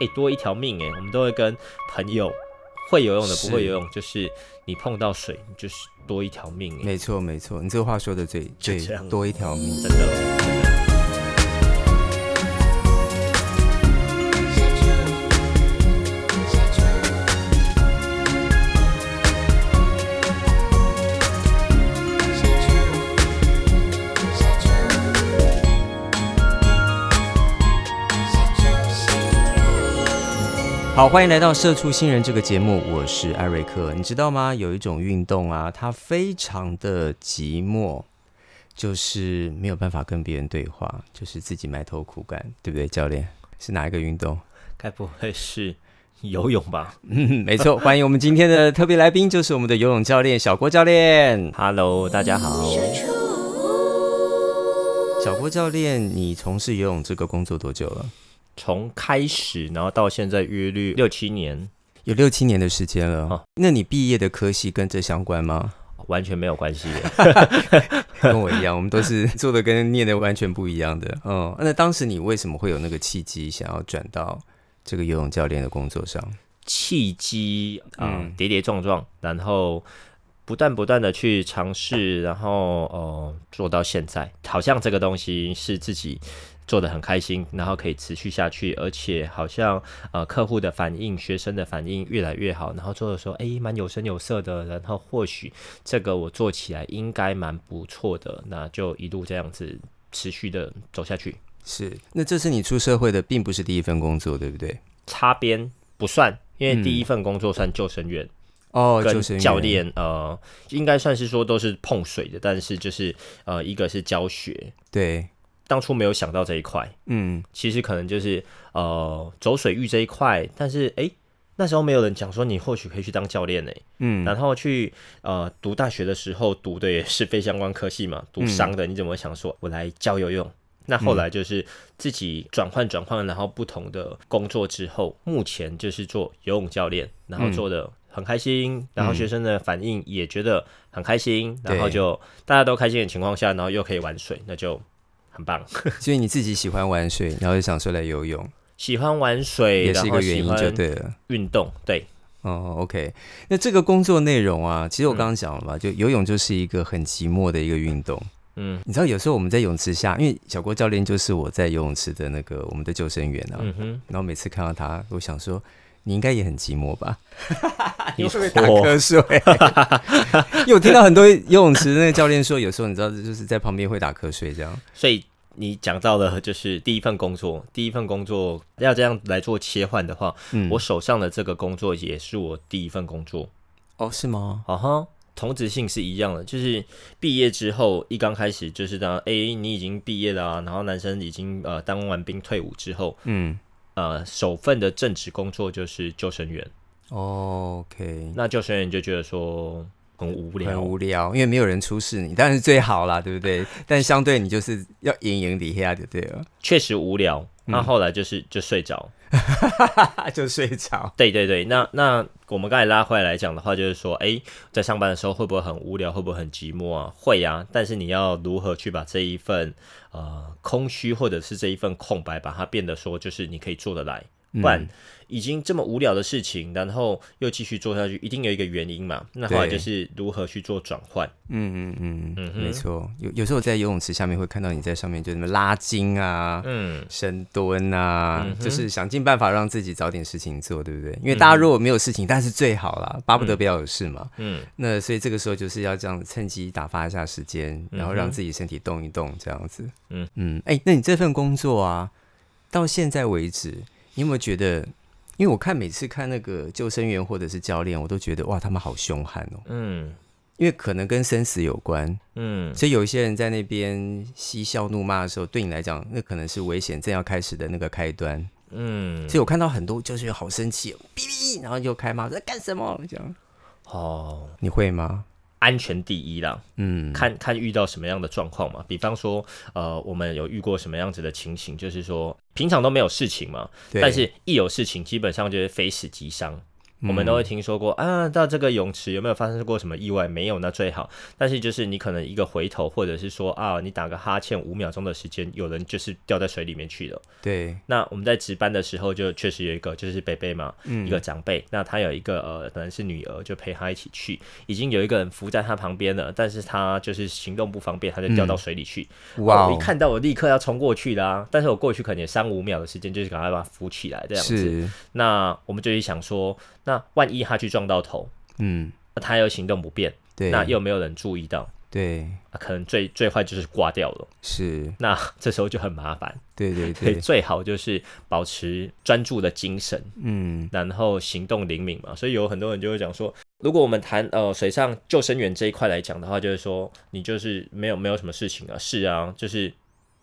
哎、多一条命哎、我们都会跟朋友会游泳的不会游泳，就是你碰到水就是多一条命哎、没错没错，你这个话说的最最多一条命。真的。好，欢迎来到《社畜新人》这个节目，我是艾瑞克。你知道吗？有一种运动啊，它非常的寂寞，就是没有办法跟别人对话，就是自己埋头苦干，对不对？教练是哪一个运动？该不会是游泳吧嗯，没错，欢迎我们今天的特别来宾，就是我们的游泳教练小郭教练。？Hello，大家好。小郭教练，你从事游泳这个工作多久了？从开始，然后到现在约略六七年，有六七年的时间了。哦那你毕业的科系跟这相关吗？完全没有关系。跟我一样，我们都是做的跟念的完全不一样的。嗯，那当时你为什么会有那个契机，想要转到这个游泳教练的工作上？契机啊、嗯跌跌撞撞，然后不断不断的去尝试，然后呃做到现在，好像这个东西是自己做的很开心，然后可以持续下去，而且好像呃客户的反应、学生的反应越来越好，然后做的时候哎蛮有声有色的，然后或许这个我做起来应该蛮不错的，那就一路这样子持续的走下去。是，那这是你出社会的，并不是第一份工作，对不对？擦边不算，因为嗯第一份工作算救生员。哦，跟就是教练，呃，应该算是说都是碰水的，但是就是呃，一个是教学，对，当初没有想到这一块，嗯，其实可能就是呃走水域这一块，但是诶，那时候没有人讲说你或许可以去当教练呢，嗯，然后去呃读大学的时候读的也是非相关科系嘛，读商的，你怎么想说我来教游泳？那后来就是自己转换转换，然后不同的工作之后，目前就是做游泳教练，然后做的很开心，然后学生的反应也觉得很开心，然后就大家都开心的情况下，然后又可以玩水，那就很棒。所以你自己喜欢玩水，然后就想说来游泳，喜欢玩水，也是一个原因就对了。运动，对，哦，OK，那这个工作内容啊，其实嗯我刚刚讲了嘛，就游泳就是一个很寂寞的一个运动。嗯。你知道有时候我们在泳池下，因为小郭教练就是我在游泳池的那个我们的救生员啊，嗯哼，然后每次看到他，我想说你应该也很寂寞吧？你会不会打瞌睡？因为我听到很多游泳池那个教练说，有时候你知道就是在旁边会打瞌睡这样。所以你讲到的就是第一份工作，第一份工作要这样来做切换的话，嗯我手上的这个工作也是我第一份工作，哦，是吗？啊哈。同质性是一样的，就是毕业之后一刚开始就是当哎、你已经毕业了啊，然后男生已经呃当完兵退伍之后，嗯呃首份的正职工作就是救生员。哦，OK，那救生员就觉得说很无聊，很无聊，因为没有人出示你，当然是最好啦，对不对？但相对你就是要赢赢底下就对了，确实无聊。嗯那后来就是就睡着，就睡着。对对对，那那我们刚才拉回来来讲的话，就是说，哎，在上班的时候会不会很无聊，会不会很寂寞啊？会啊，但是你要如何去把这一份呃空虚或者是这一份空白，把它变得说就是你可以做得来，不然已经这么无聊的事情，然后又继续做下去，一定有一个原因嘛。那后来就是如何去做转换，嗯嗯嗯，嗯哼没错。有有时候在游泳池下面会看到你在上面就什么拉筋啊、嗯，深蹲啊，嗯就是想尽办法让自己找点事情做，对不对？因为大家如果没有事情，但是最好啦，巴不得不要有事嘛。嗯，那所以这个时候就是要这样趁机打发一下时间，然后让自己身体动一动，这样子。嗯嗯，哎、那你这份工作啊，到现在为止，你有没有觉得？因为我看每次看那个救生员或者是教练，我都觉得哇，他们好凶悍哦。嗯因为可能跟生死有关，嗯，所以有一些人在那边嬉笑怒骂的时候，对你来讲，那可能是危险正要开始的那个开端。嗯，所以我看到很多救生员好生气，哔哔，然后就开骂在干什么这样。哦，你会吗？安全第一啦，嗯，看看遇到什么样的状况嘛。比方说，呃，我们有遇过什么样子的情形，就是说平常都没有事情嘛，但是一有事情，基本上就是非死即伤。我们都会听说过啊，到这个泳池有没有发生过什么意外？没有，那最好。但是就是你可能一个回头，或者是说啊，你打个哈欠五秒钟的时间，有人就是掉在水里面去了。对，那我们在值班的时候，就确实有一个就是贝贝嘛，嗯一个长辈，那他有一个呃，可能是女儿，就陪他一起去，已经有一个人扶在他旁边了，但是他就是行动不方便，他就掉到水里去。哇哦我一，看到我立刻要冲过去啦、但是我过去可能也三五秒的时间，就是赶快把他扶起来这样子。是，那我们就去想说，那万一他去撞到头，嗯，那他又行动不便，对，那又没有人注意到，对，啊可能最最坏就是挂掉了。是，那这时候就很麻烦，对对所以对，最好就是保持专注的精神，嗯，然后行动灵敏嘛。所以有很多人就会讲说，如果我们谈呃水上救生员这一块来讲的话，就是说你就是没有没有什么事情啊，是啊，就是。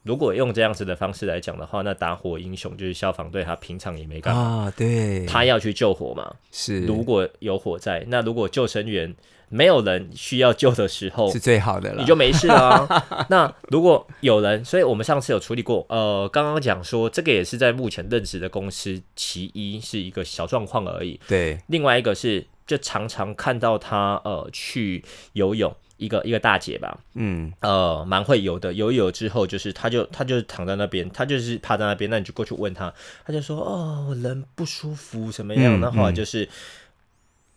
如果用这样子的方式来讲的话，那打火英雄就是消防队，他平常也没干嘛，啊，对，他要去救火嘛。是，如果有火灾，那如果救生员没有人需要救的时候是，最好的了，你就没事啦、那如果有人，所以我们上次有处理过，呃，刚刚讲说这个也是在目前任职的公司，其一是一个小状况而已，对，另外一个是就常常看到他呃去游泳，一个一个大姐吧，嗯，呃，蛮会游的，游一游之后就是她就她就躺在那边，她就是趴在那边，那你就过去问她，她就说哦，人不舒服什么样？嗯那后就是。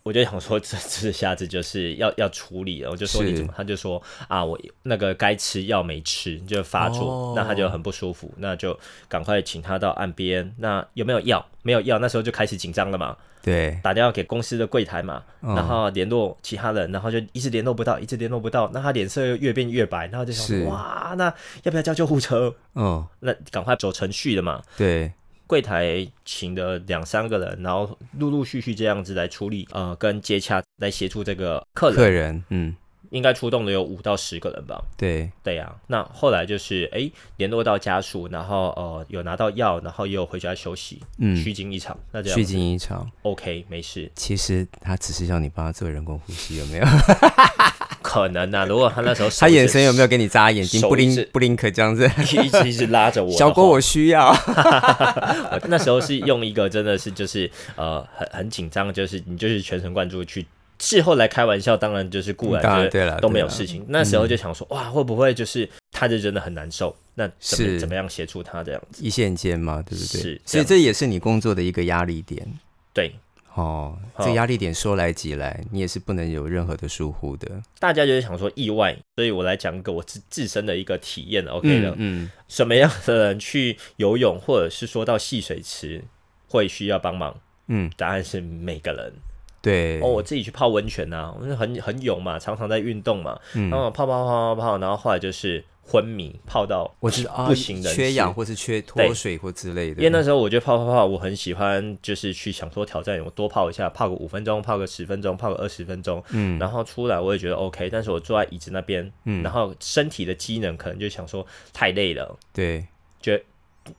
我就想说这，这下次就是要要处理了。我就说你怎么？他就说啊，我那个该吃药没吃，就发作，哦那他就很不舒服，那就赶快请他到岸边。那有没有药？没有药，那时候就开始紧张了嘛，对，打电话给公司的柜台嘛，嗯然后联络其他人，然后就一直联络不到，一直联络不到，那他脸色又越变越白，然后就想哇，那要不要叫救护车？哦，那赶快走程序了嘛。对，柜台请的两三个人，然后陆陆续续这样子来处理，呃，跟接洽来协助这个客人，客人，嗯，应该出动的有五到十个人吧。对，对呀、那后来就是哎联络到家属，然后呃有拿到药，然后也有回家休息，嗯，虚惊一场。那这样虚惊一场。OK 没事，其实他只是要你帮他做人工呼吸，有没有？可能啊，如果他那时候他眼神有没有给你眨眼睛？不灵不灵可这样子？有 一直一直拉着我？小郭，我需要。我那时候是用一个真的是就是呃很很紧张，就是你就是全神贯注去。事后来开玩笑，当然就是固然就都没有事情。那时候就想说，哇，会不会就是他就真的很难受？那怎么是怎么样协助他这样子？一线间嘛，对不对？是所以这也是你工作的一个压力点对，哦。好这压力点说来即来，你也是不能有任何的疏忽的。大家就是想说意外，所以我来讲一个我自自身的一个体验，OK 的。嗯，什么样的人去游泳，或者是说到戏水池会需要帮忙？嗯，答案是每个人。对。哦，我自己去泡温泉呐、我是很很勇嘛，常常在运动嘛，嗯然后泡泡泡泡泡，然后后来就是昏迷，泡到我知道啊不省人事。缺氧或是缺脱水或之类的。因为那时候我觉得泡泡泡，我很喜欢，就是去想说挑战，我多泡一下，泡个五分钟，泡个十分钟，泡个二十分钟，嗯。然后出来我也觉得 OK，但是我坐在椅子那边，嗯。然后身体的机能可能就想说太累了，对。觉得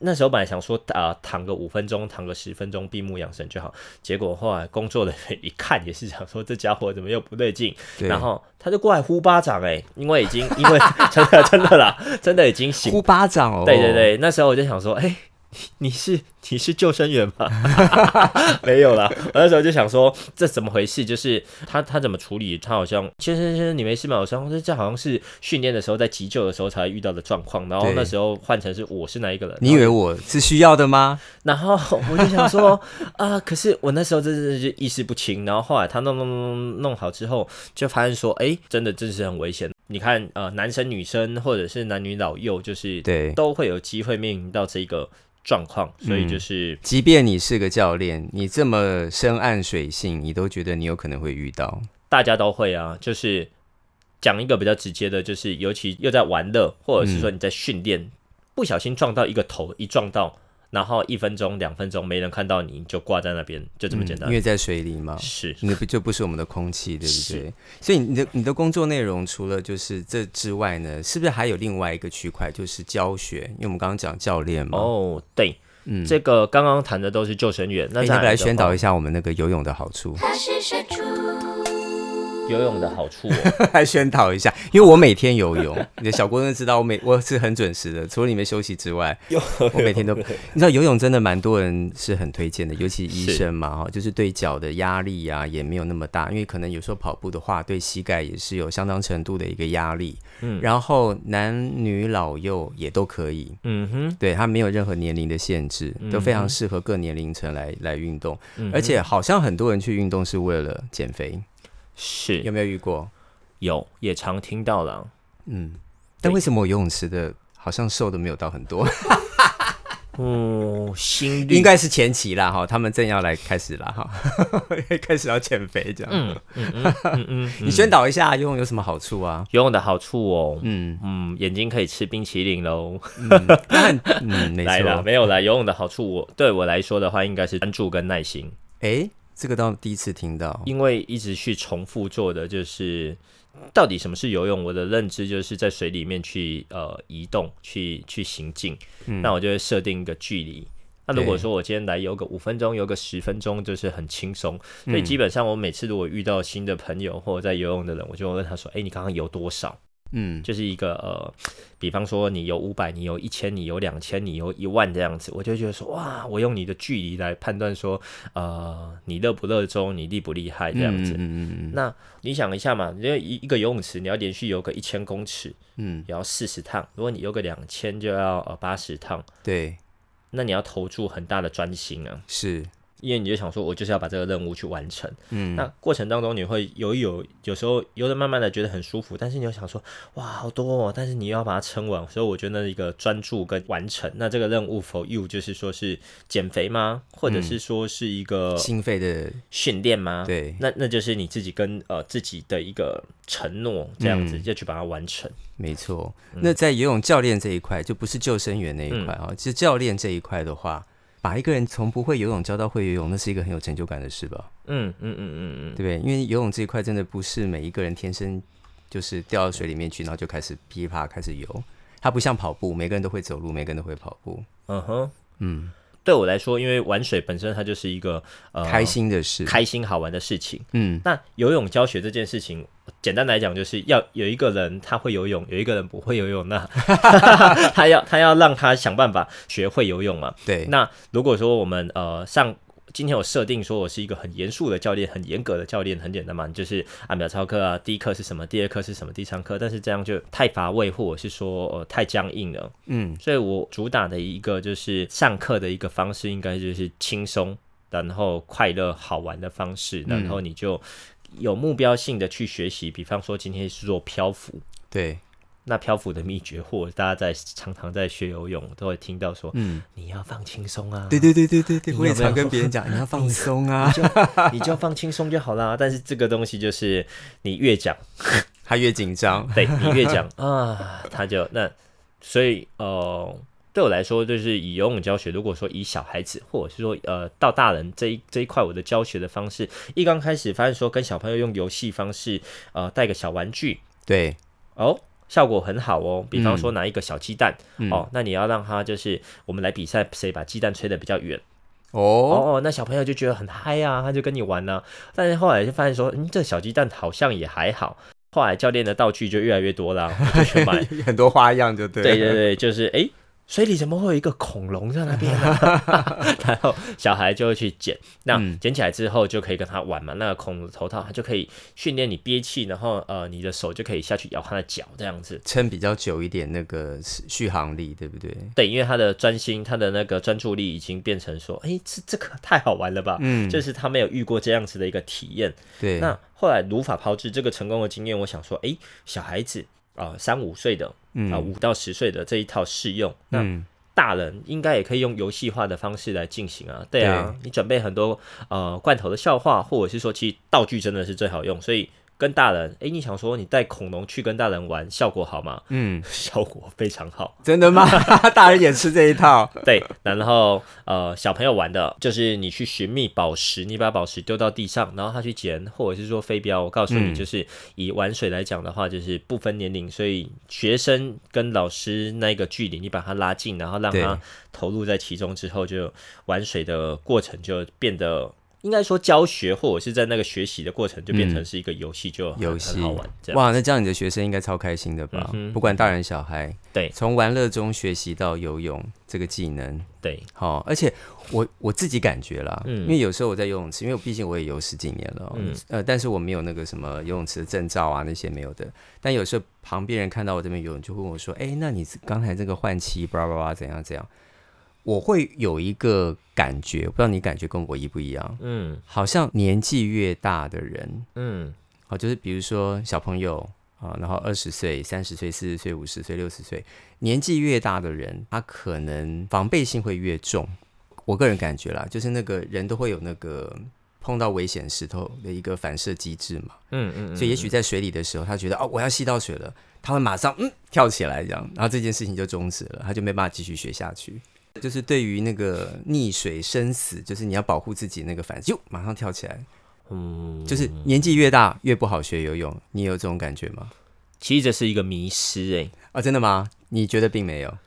那时候本来想说啊、呃躺个五分钟，躺个十分钟，闭目养神就好，结果后来工作人员一看也是想说这家伙怎么又不对劲，对，然后他就过来呼巴掌哎、因为已经因为 真的真的啦，真的已经醒呼巴掌哦。对对，对，那时候我就想说，哎、你是你是救生员吗？没有啦，我那时候就想说，这怎么回事？就是他他怎么处理？他好像先生先生，你没事吗？我说这这好像是训练的时候在急救的时候才遇到的状况。然后那时候换成是我是哪一个人？你以为我是需要的吗？然后我就想说 啊，可是我那时候真的是意识不清。然后后来他弄弄弄弄弄好之后，就发现说，哎、真的真是很危险。你看，呃，男生女生或者是男女老幼，就是对，都会有机会面临到这个状况，所以就是、即便你是个教练，你这么深谙水性，你都觉得你有可能会遇到。大家都会啊，就是讲一个比较直接的，就是尤其又在玩乐，或者是说你在训练，不小心撞到一个头，一撞到，然后一分钟、两分钟没人看到你，你就挂在那边，就这么简单。嗯因为在水里嘛，是那不就不是我们的空气，对不对？所以你的你的工作内容除了就是这之外呢，是不是还有另外一个区块，就是教学？因为我们刚刚讲教练嘛，哦，对，嗯，这个刚刚谈的都是救生员，那要不来宣导一一下我们那个游泳的好处？游泳的好处哦，来宣导一下，因为我每天游泳，你 的小郭真知道我每我是很准时的，除了你们休息之外，我每天都，你知道游泳真的蛮多人是很推荐的，尤其医生嘛哈，就是对脚的压力啊也没有那么大，因为可能有时候跑步的话对膝盖也是有相当程度的一个压力，嗯，然后男女老幼也都可以，嗯哼，对他没有任何年龄的限制，都非常适合各年龄层来来运动，而且好像很多人去运动是为了减肥。是有没有遇过？有，也常听到了。嗯，但为什么我游泳池的好像瘦的没有到很多？哦，心率应该是前期啦，哈，他们正要来开始啦，哈，开始要减肥这样。嗯嗯嗯嗯，你宣导一下游泳有什么好处啊？游泳的好处哦，嗯嗯，眼睛可以吃冰淇淋喽。嗯，来了没有啦？游泳的好处，我对我来说的话，应该是专注跟耐心。哎。这个倒第一次听到，因为一直去重复做的就是，到底什么是游泳？我的认知就是在水里面去呃移动，去去行进。那我就会设定一个距离。那如果说我今天来游个五分钟，游个十分钟，就是很轻松。所以基本上我每次如果遇到新的朋友或者在游泳的人，我就问他说：“哎，你刚刚游多少？”嗯，就是一个呃，比方说你有五百，你有一千，你有两千，你有一万这样子，我就觉得说哇，我用你的距离来判断说，呃，你热不热衷，你厉不厉害这样子。嗯嗯嗯。那你想一下嘛，因为一一个游泳池你要连续游个一千公尺，嗯，也要四十趟。如果你游个两千，就要呃八十趟。对。那你要投注很大的专心啊。是。因为你就想说，我就是要把这个任务去完成。嗯，那过程当中你会游一游，有时候游的慢慢的觉得很舒服，但是你又想说，哇，好多哦，但是你又要把它撑完。所以我觉得那一个专注跟完成，那这个任务 for you 就是说是减肥吗？或者是说是一个心肺的训练吗？对，那那就是你自己跟呃自己的一个承诺，这样子就去把它完成。没错。那在游泳教练这一块，就不是救生员那一块啊，其实教练这一块的话。把一个人从不会游泳教到会游泳，那是一个很有成就感的事吧？嗯嗯嗯嗯嗯，对不对？因为游泳这一块真的不是每一个人天生就是掉到水里面去，然后就开始噼啪开始游。它不像跑步，每个人都会走路，每个人都会跑步。嗯哼，嗯。对我来说，因为玩水本身它就是一个呃开心的事，开心好玩的事情。嗯，那游泳教学这件事情，简单来讲就是要有一个人他会游泳，有一个人不会游泳，那 他要他要让他想办法学会游泳嘛。对，那如果说我们呃上。今天我设定说，我是一个很严肃的教练，很严格的教练，很简单嘛，就是按表操课啊，第一课是什么，第二课是什么，第三课，但是这样就太乏味，或者是说呃太僵硬了，嗯，所以我主打的一个就是上课的一个方式，应该就是轻松，然后快乐好玩的方式，然后你就有目标性的去学习，比方说今天是做漂浮，对。那漂浮的秘诀，或大家在常常在学游泳都会听到说，嗯，你要放轻松啊。对对对对对对，我也常跟别人 讲，你要放松啊，你就你就放轻松就好啦。但是这个东西就是你越讲，他越紧张。对你越讲啊，他就那所以呃，对我来说，就是以游泳教学，如果说以小孩子，或者是说呃到大人这一这一块，我的教学的方式，一刚开始发现说跟小朋友用游戏方式，呃，带个小玩具，对哦。效果很好哦，比方说拿一个小鸡蛋哦，那你要让他就是我们来比赛，谁把鸡蛋吹得比较远哦哦，那小朋友就觉得很嗨啊，他就跟你玩呢。但是后来就发现说，嗯，这小鸡蛋好像也还好。后来教练的道具就越来越多了，就去买 很多花样，就对。对对对，就是哎。水里怎么会有一个恐龙在那边？然后小孩就会去捡，那捡起来之后就可以跟他玩嘛。那个恐龙头套，它就可以训练你憋气，然后呃，你的手就可以下去咬它的脚，这样子撑比较久一点，那个续航力，对不对？对，因为他的专心，他的那个专注力已经变成说，哎，这这个太好玩了吧？嗯，就是他没有遇过这样子的一个体验。对，那后来如法炮制这个成功的经验，我想说，哎，小孩子。啊，三五岁的，啊，五到十岁的这一套适用，那大人应该也可以用游戏化的方式来进行啊。对啊，你准备很多呃罐头的笑话，或者是说，其实道具真的是最好用，所以。跟大人，哎，你想说你带恐龙去跟大人玩，效果好吗？嗯，效果非常好。真的吗？大人也吃这一套？对。然后，呃，小朋友玩的就是你去寻觅宝石，你把宝石丢到地上，然后他去捡，或者是说飞镖。我告诉你，就是以玩水来讲的话，就是不分年龄，所以学生跟老师那个距离，你把它拉近，然后让他投入在其中之后，就玩水的过程就变得。应该说教学或者是在那个学习的过程，就变成是一个游戏，就很游戏很好玩。哇，那这样你的学生应该超开心的吧？嗯不管大人小孩，对从玩乐中学习到游泳这个技能。对，好、而且我我自己感觉啦，嗯因为有时候我在游泳池，因为我毕竟我也游十几年了、呃，但是我没有那个什么游泳池的证照啊，那些没有的。但有时候旁边人看到我这边游泳，就问我说：“哎，那你刚才这个换气，巴拉巴拉怎样怎样？”我会有一个感觉，不知道你感觉跟我一不一样？嗯好像年纪越大的人，嗯好，就是比如说小朋友啊，然后二十岁、三十岁、四十岁、五十岁、六十岁，年纪越大的人，他可能防备心会越重。我个人感觉啦，就是那个人都会有那个碰到危险石头的一个反射机制嘛，嗯嗯，所以也许在水里的时候，他觉得哦，我要吸到水了，他会马上嗯跳起来这样，然后这件事情就终止了，他就没办法继续学下去。就是对于那个溺水生死，就是你要保护自己那个反就马上跳起来，嗯，就是年纪越大越不好学游泳，你有这种感觉吗？其实这是一个迷失哎、啊，真的吗？你觉得并没有？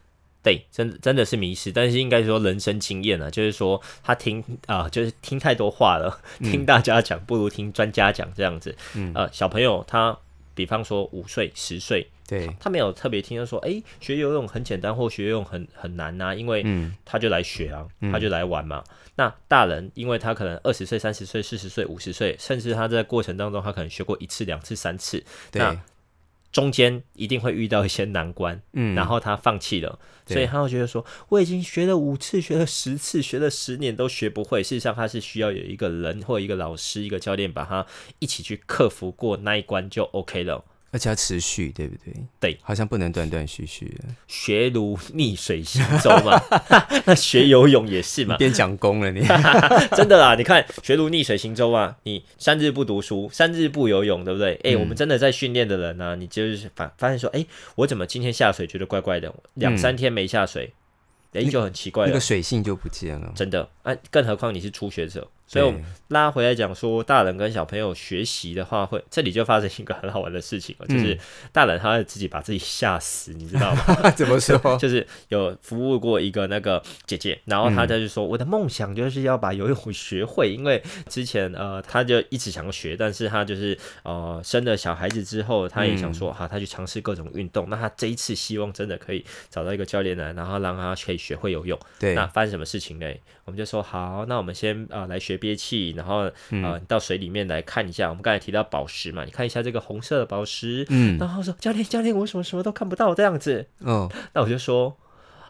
对，真真的是迷失，但是应该说人生经验啊，就是说他听啊、就是听太多话了，听大家讲不如听专家讲这样子。嗯呃，小朋友他比方说五岁、十岁，对，他没有特别听到说，诶，学游泳很简单或学游泳很很难呐、因为嗯他就来学啊，他就来玩嘛。那大人，因为他可能二十岁、三十岁、四十岁、五十岁，甚至他在过程当中，他可能学过一次、两次、三次，那中间一定会遇到一些难关，嗯然后他放弃了，所以他会觉得说，我已经学了五次，学了十次，学了十年都学不会。事实上，他是需要有一个人或一个老师、一个教练，把他一起去克服过那一关就 OK 了。而且要持续，对不对？对，好像不能断断续续的。学如逆水行舟嘛，那学游泳也是嘛，变讲功了你，真的啦，你看学如逆水行舟啊，你三日不读书，三日不游泳，对不对？哎、嗯我们真的在训练的人呢、啊，你就是发发现说，哎、我怎么今天下水觉得怪怪的，两三天没下水，哎、就很奇怪那个水性就不见了。真的。啊，更何况你是初学者，所以我们拉回来讲说，大人跟小朋友学习的话会，这里就发生一个很好玩的事情了，就是大人他会自己把自己吓死，你知道吗？怎么说？就是有服务过一个那个姐姐，然后她就说，我的梦想就是要把游泳学会，因为之前呃，她就一直想学，但是她就是呃生了小孩子之后，她也想说，哈，她去尝试各种运动。那她这一次希望真的可以找到一个教练来，然后让她可以学会游泳。对那，发生什么事情呢？我们就说好，那我们先呃来学憋气，然后呃到水里面来看一下。我们刚才提到宝石嘛，你看一下这个红色的宝石，嗯，然后说教练教练，我什么什么都看不到这样子。哦，那我就说。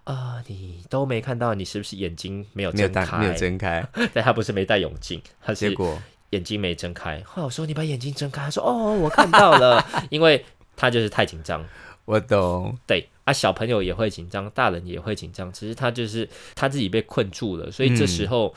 啊、你都没看到，你是不是眼睛没有睁开？没有睁开，但他不是没戴泳镜，他是结果眼睛没睁开。后来我说你把眼睛睁开，他说哦，我看到了，因为他就是太紧张。我懂。对啊，小朋友也会紧张，大人也会紧张，只是他就是他自己被困住了，所以这时候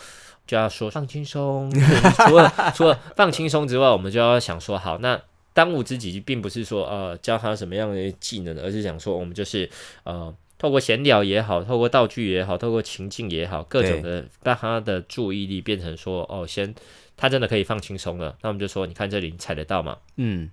就要说放轻松。除了除了放轻松之外，我们就要想说，好，那当务之急并不是说呃教他什么样的技能，而是想说我们就是呃。透过闲聊也好，透过道具也好，透过情境也好，各种的让他的注意力变成说，哦，先他真的可以放轻松了。那我们就说，你看这里，你踩得到吗？嗯，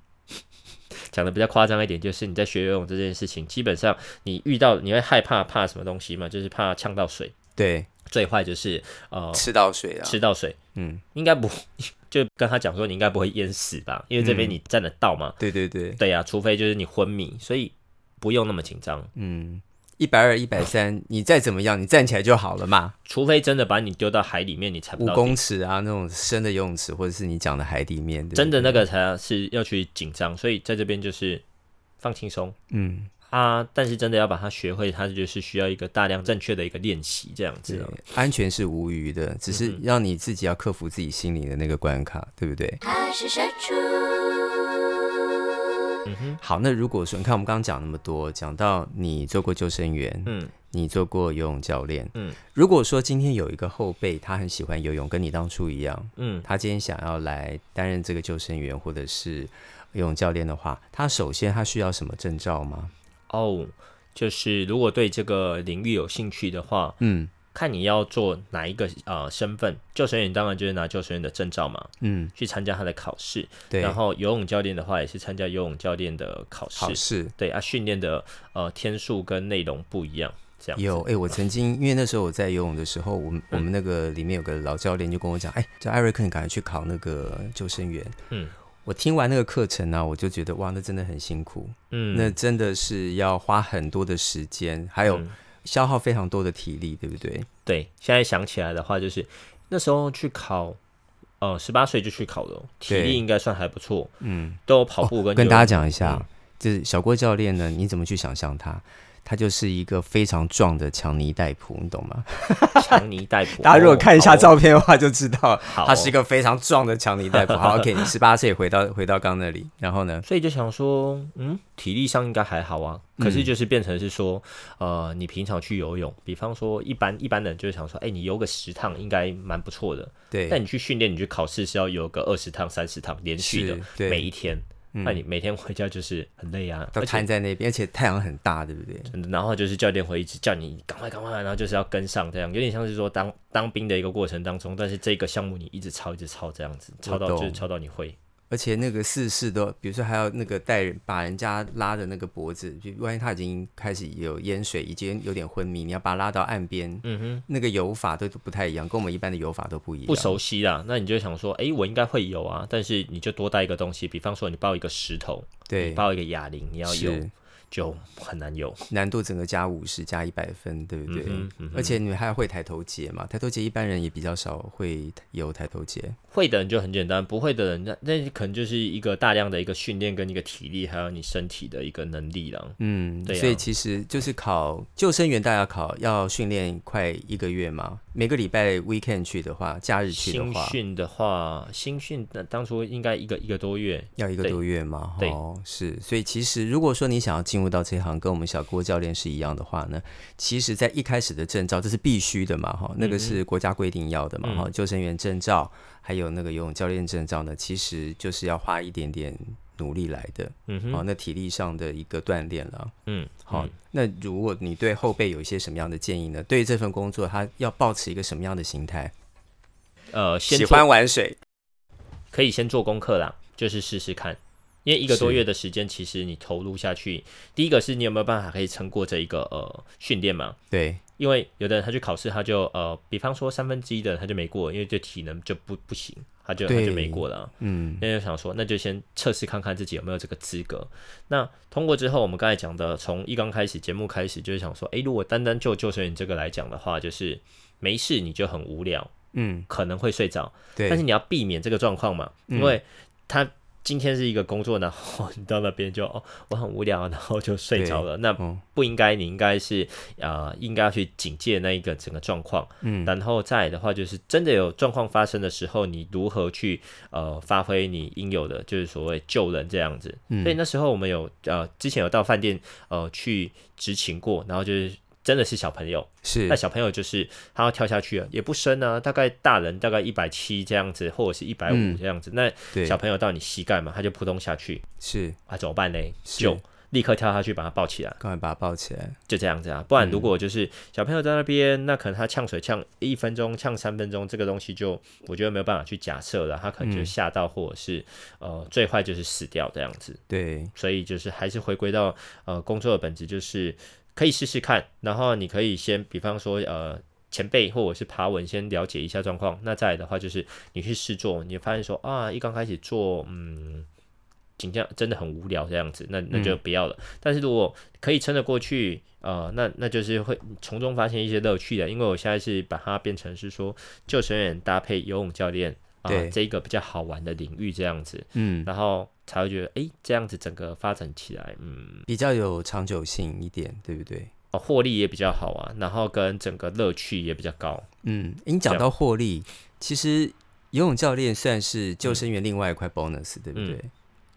讲的比较夸张一点，就是你在学游泳这件事情，基本上你遇到你会害怕怕什么东西嘛？就是怕呛到水，对，最坏就是呃吃到水啊。吃到水，嗯，应该不 就跟他讲说你应该不会淹死吧？因为这边你站得到嘛。对对对，对呀、除非就是你昏迷，所以不用那么紧张。嗯，一百二、一百三，你再怎么样，你站起来就好了嘛。除非真的把你丢到海里面，你才不五到。公尺啊，那种深的游泳池，或者是你讲的海底面，对不对真的那个才是要去紧张，所以在这边就是放轻松嗯，啊。但是真的要把它学会，它就是需要一个大量正确的一个练习，这样子安全是无虞的，只是让你自己要克服自己心里的那个关卡，对不对？他是社畜。嗯哼，好，那如果说你看我们刚刚讲那么多，讲到你做过救生员，嗯你做过游泳教练，嗯如果说今天有一个后辈，他很喜欢游泳，跟你当初一样，嗯他今天想要来担任这个救生员或者是游泳教练的话，他首先他需要什么证照吗？哦，就是如果对这个领域有兴趣的话，嗯看你要做哪一个呃身份。救生员当然就是拿救生员的证照嘛，嗯，去参加他的考试。对，然后游泳教练的话，也是参加游泳教练的考试。考试，对啊，训练的呃天数跟内容不一样。这样有哎、我曾经因为那时候我在游泳的时候，我们我们那个里面有个老教练就跟我讲，哎、叫艾瑞克，你赶快去考那个救生员。嗯我听完那个课程呢、我就觉得哇，那真的很辛苦，嗯，那真的是要花很多的时间，还有嗯。消耗非常多的体力，对不对？对，现在想起来的话，就是那时候去考，呃，十八岁就去考了，体力应该算还不错，嗯，都有跑步跟、哦跟大家讲一下，嗯。就是小郭教练呢，你怎么去想象他？他就是一个非常壮的强尼戴普，你懂吗？强尼戴普。大家如果看一下哦照片的话，就知道他是一个非常壮的强尼戴普。好，OK，你 十八岁回到回到刚那里，然后呢？所以就想说，嗯，体力上应该还好啊。可是就是变成是说，呃，你平常去游泳，比方说一般一般的人就是想说，哎、你游个十趟应该蛮不错的。但对，你去训练，你去考试是要游个二十趟、三十趟连续的每一天。嗯那你每天回家就是很累啊，都瘫在那边，而且太阳很大，对不对？真的然后就是教练会一直叫你赶快赶快，然后就是要跟上，这样有点像是说当当兵的一个过程当中，但是这个项目你一直抄一直抄这样子，抄到就是抄到你会。而且那个四四都，比如说还要那个带人把人家拉的那个脖子，就万一他已经开始有淹水，已经有点昏迷，你要把他拉到岸边，嗯哼，那个游法都不太一样，跟我们一般的游法都不一样。不熟悉啦，那你就想说，哎、我应该会游啊，但是你就多带一个东西，比方说你抱一个石头，你对，抱一个哑铃，你要游是就很难有。难度整个加五十加一百分，对不对？嗯嗯而且你还会抬头节嘛？抬头节一般人也比较少会有抬头节。会的人就很简单，不会的人那那可能就是一个大量的一个训练跟一个体力，还有你身体的一个能力了。嗯，对啊所以其实就是考救生员，大家考要训练快一个月嘛。每个礼拜 weekend 去的话，假日去的话，新训的话，新训那当初应该一个一个多月，要一个多月嘛。对哦，是。所以其实如果说你想要进入到这行，跟我们小郭教练是一样的话呢，其实在一开始的证照这是必须的嘛，哈，那个是国家规定要的嘛，哈、嗯救生员证照还有那个游泳教练证照呢，其实就是要花一点点努力来的。嗯哼，那体力上的一个锻炼了。嗯，好、嗯那如果你对后辈有一些什么样的建议呢？对于这份工作，他要保持一个什么样的心态？呃，喜欢玩水，可以先做功课啦，就是试试看。因为一个多月的时间，其实你投入下去，第一个是你有没有办法可以撑过这一个呃训练嘛？对，因为有的人他去考试，他就呃，比方说三分之一的人他就没过，因为这体能就不不行，他就他就没过了啊。嗯，那就想说，那就先测试看看自己有没有这个资格。那通过之后，我们刚才讲的，从一刚开始节目开始，就是想说，诶，如果单单就救生员这个来讲的话，就是没事你就很无聊，嗯，可能会睡着，对，但是你要避免这个状况嘛，嗯。因为他今天是一个工作，然后 你到那边就哦，我很无聊，然后就睡着了。那嗯不应该，你应该是呃，应该要去警戒那一个整个状况。嗯，然后再来的话，就是真的有状况发生的时候，你如何去呃发挥你应有的，就是所谓救人这样子。嗯所以那时候我们有呃之前有到饭店呃去执勤过，然后就是真的是小朋友，是。那小朋友就是他要跳下去了，也不深啊，大概大人大概一百七这样子，或者是一百五嗯。这样子。那，小朋友到你膝盖嘛，他就扑通下去。是。啊，怎么办呢？是。就立刻跳下去把他抱起来。赶快把他抱起来。就这样子啊，不然如嗯果就是小朋友在那边，那可能他呛水呛一分钟、呛三分钟，这个东西就我觉得没有办法去假设了，他可能就嗯吓到，或者是、呃最坏就是死掉这样子。对，所以就是还是回归到呃工作的本质，就是可以试试看，然后你可以先比方说呃。前辈或者是爬文先了解一下状况，那再来的话就是你去试做，你发现说啊，一刚开始做，嗯，景象真的很无聊这样子，那那就不要了。但是如果可以撑得过去，呃，那那就是会从中发现一些乐趣的。因为我现在是把它变成是说救生员搭配游泳教练啊、对这一个比较好玩的领域这样子，嗯，然后才会觉得，诶，这样子整个发展起来，嗯，比较有长久性一点，对不对？哦，获利也比较好啊，然后跟整个乐趣也比较高。嗯，你讲到获利，其实游泳教练算是救生员另外一块 bonus，、对不对？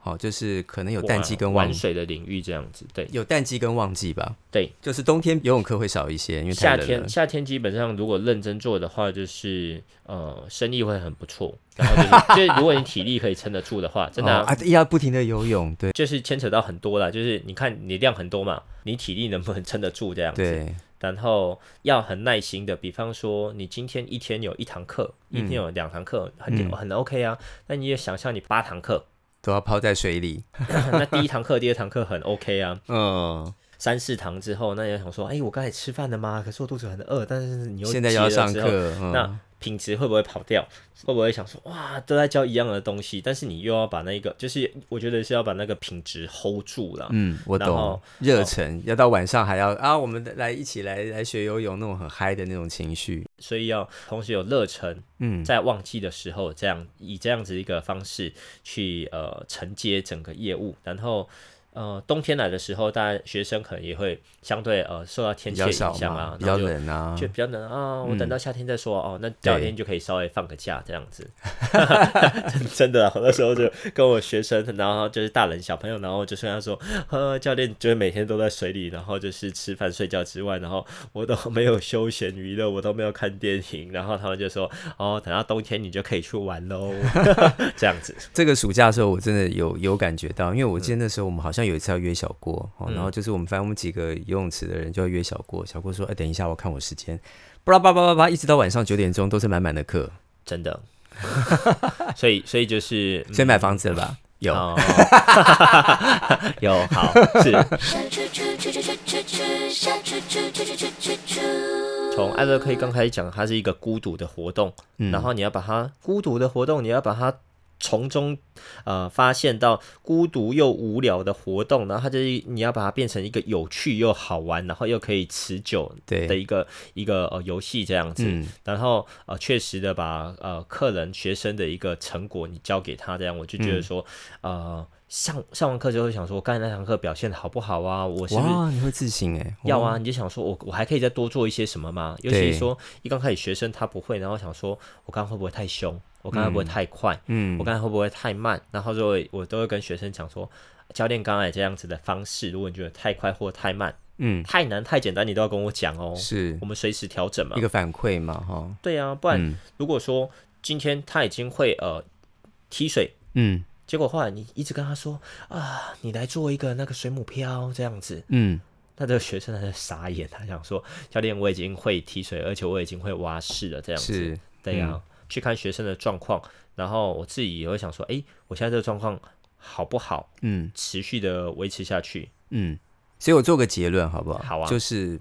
好，就是可能有淡季跟旺玩水的领域这样子，对有淡季跟旺季吧。对，就是冬天游泳课会少一些，因为夏天夏天基本上如果认真做的话，就是呃生意会很不错。然后就是 就是如果你体力可以撑得住的话，真的啊、要不停的游泳，对就是牵扯到很多啦。就是你看你量很多嘛，你体力能不能撑得住这样子？对，然后要很耐心的，比方说你今天一天有一堂课，一天嗯有两堂课，很嗯很 OK 啊。那你也想象你八堂课，都要泡在水里。那第一堂课、第二堂课很 OK 啊。嗯，三四堂之后，那你就想说，哎、我刚才吃饭了吗？可是我肚子很饿，但是你又现在要上课，嗯那品质会不会跑掉？会不会想说哇，都在教一样的东西，但是你又要把那个，就是我觉得是要把那个品质 hold 住了。嗯，我懂然后，热忱要到晚上还要啊，我们来一起来来学游泳那种很嗨的那种情绪，所以要同时有热忱，嗯，在旺季的时候，这样以这样子一个方式去呃承接整个业务，然后。呃，冬天来的时候，大家学生可能也会相对呃受到天气影响啊，，比较冷啊，就比较冷啊，我嗯等到夏天再说、哦。那第二天就可以稍微放个假这样子。真 真的啊，我那时候就跟我学生，然后就是大人小朋友，然后就是跟他说，呃，教练就是每天都在水里，然后就是吃饭睡觉之外，然后我都没有休闲娱乐，我都没有看电影，然后他们就说，哦，等到冬天你就可以去玩喽，这样子。这个暑假的时候，我真的有有感觉到，因为我记得那时候我们好像有一次要约小郭，哦，然后就是我们反正我们几个游泳池的人就要约小郭，小郭说，哎、等一下，我看我时间，巴拉巴拉巴拉巴，一直到晚上九点钟都是满满的课，真的，所以所以就是，所以买房子了吧？有，哦，有好是。小猪猪猪猪猪猪猪，小猪猪猪猪猪猪猪。从艾乐克刚开始讲，它是一个孤独的活动，嗯然后你要把它孤独的活动，你要把它从中呃发现到孤独又无聊的活动，然后它就是你要把它变成一个有趣又好玩，然后又可以持久的，一个一个呃游戏这样子。嗯，然后呃，确实的把呃客人学生的一个成果你交给他，这样我就觉得说，呃，上上完课之后想说，我刚才那堂课表现的好不好啊？我是不是哇，你会自省哎，要啊，你就想说我我还可以再多做一些什么吗？尤其说一刚开始学生他不会，然后想说我刚刚会不会太凶，我刚刚会不会太快，嗯。我刚才会不会太慢，然后就会我都会跟学生讲说，教练刚才这样子的方式，如果你觉得太快或太慢、嗯，太难、太简单，你都要跟我讲哦，是。我们随时调整嘛。一。个反馈嘛，哈，对啊，不然嗯。如果说今天他已经会呃踢水。嗯。结果后来你一直跟他说啊，你来做一个那个水母漂这样子，嗯，那这个学生他就傻眼，他想说教练我已经会踢水，而且我已经会蛙式了，这样子。是，对呀、嗯去看学生的状况，然后我自己也会想说，诶，我现在这个状况好不好，嗯持续的维持下去？嗯，所以我做个结论好不好？好啊就是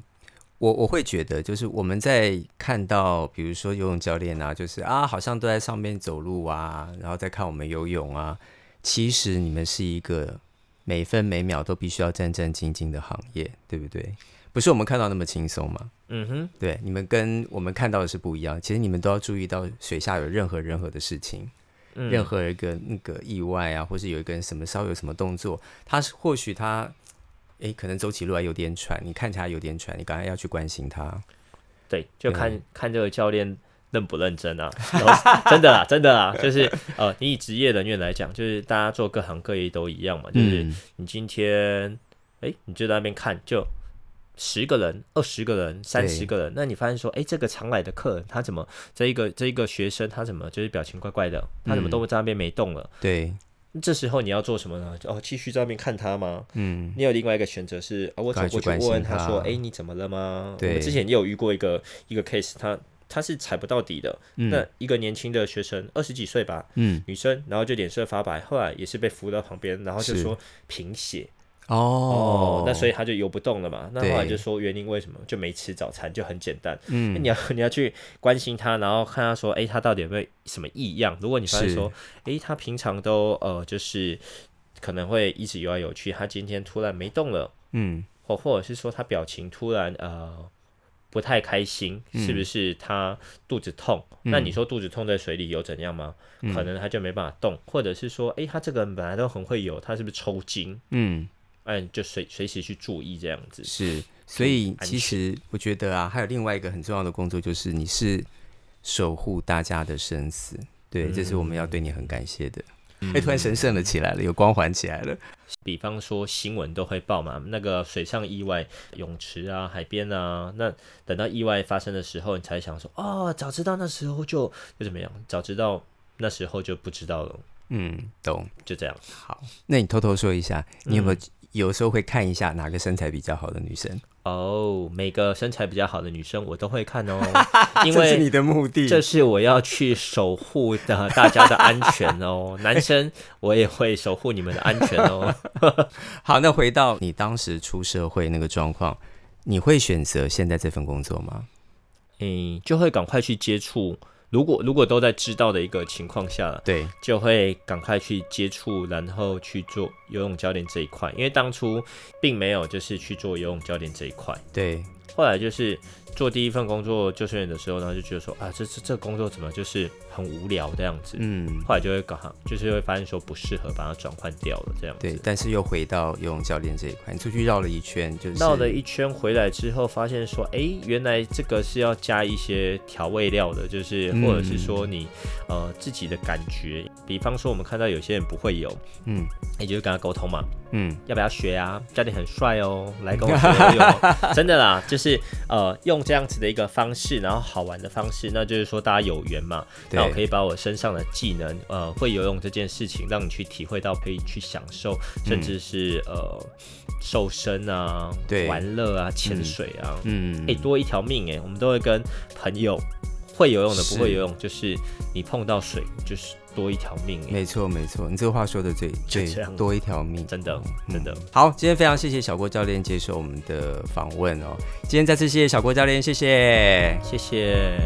我我会觉得，就是我们在看到，比如说游泳教练啊，就是啊，好像都在上面走路啊，然后再看我们游泳啊，其实你们是一个每分每秒都必须要战战兢兢的行业，对不对？不是我们看到那么轻松嘛？嗯哼，对，你们跟我们看到的是不一样。其实你们都要注意到水下有任何任何的事情，嗯任何一个那个意外啊，或是有一个人什么稍微有什么动作，他是或许他诶可能走起路来有点喘，你看起来有点喘，你赶快要去关心他。对，就看看这个教练认不认真啊。然后真的啦，真的啦，就是呃，你以职业人员来讲，就是大家做各行各业都一样嘛，就是嗯你今天，哎，你就在那边看，就十个人、二十个人、三十个人，那你发现说，哎，这个常来的客人他怎么这一个这一个学生他怎么就是表情怪怪的，他怎么嗯都在那边没动了？对，这时候你要做什么呢？哦，继续在那边看他吗？嗯你有另外一个选择是，啊，我走过去问问他说，他哎，你怎么了吗？我对们之前也有遇过一个一个 case，他他是踩不到底的，那嗯一个年轻的学生，二十几岁吧，嗯女生，然后就脸色发白，后来也是被扶到旁边，然后就说贫血哦那所以他就游不动了嘛。那后来就说原因为什么，就没吃早餐，就很简单。那嗯你要 你要去关心他，然后看他说，诶，他到底有没有什么异样？如果你发现是说，诶，他平常都呃就是可能会一直游来游去，他今天突然没动了，嗯或或者是说他表情突然呃不太开心，是不是他肚子痛？那你说肚子痛在水里有怎样吗？可能他就没办法动，或者是说，诶，他这个人本来都很会游，他是不是抽筋？嗯嗯，就随随时去注意这样子。是，所以其实我觉得啊，还有另外一个很重要的工作，就是你是守护大家的生死。对，这是我们要对你很感谢的。哎、突然神圣了起来了，有光环起来了。比方说新闻都会报嘛，那个水上意外、泳池啊、海边啊，那等到意外发生的时候，你才想说，哦，早知道那时候就就怎么样，早知道那时候就不知道了，嗯，懂。就这样。好，那你偷偷说一下，你有没有嗯有时候会看一下哪个身材比较好的女生？哦，每个身材比较好的女生我都会看哦，因这是你的目的。这是我要去守护的大家的安全哦。男生我也会守护你们的安全哦。好，那回到你当时出社会那个状况，你会选择现在这份工作吗？嗯，就会赶快去接触。如果如果都在知道的一个情况下，对，就会赶快去接触，然后去做游泳教练这一块。因为当初并没有就是去做游泳教练这一块，对，后来就是做第一份工作救生员的时候，然后就觉得说啊，这这这工作怎么就是很无聊这样子。嗯，后来就会搞，就是会发现说不适合，把它转换掉了这样子。对，但是又回到游泳教练这一块，你出去绕了一圈，就是绕了一圈回来之后，发现说，哎、原来这个是要加一些调味料的，就是嗯或者是说你呃自己的感觉。比方说，我们看到有些人不会游，嗯你就是跟他沟通嘛，嗯，要不要学啊？教练很帅哦，来跟我学游泳哦，真的啦，就是呃用这样子的一个方式，然后好玩的方式，那就是说大家有缘嘛，那我可，以把我身上的技能，呃，会游泳这件事情，让你去体会到，可以去享受，甚至是、呃瘦身啊，对玩乐啊，潜水啊，嗯。哎、多一条命哎，我们都会跟朋友会游泳的不会游泳，就是你碰到水就是多一条命哎，没错没错，你这个话说的最最多一条命，真的真的。好，今天非常谢谢小郭教练接受我们的访问哦。今天再次谢谢小郭教练，谢谢。谢谢。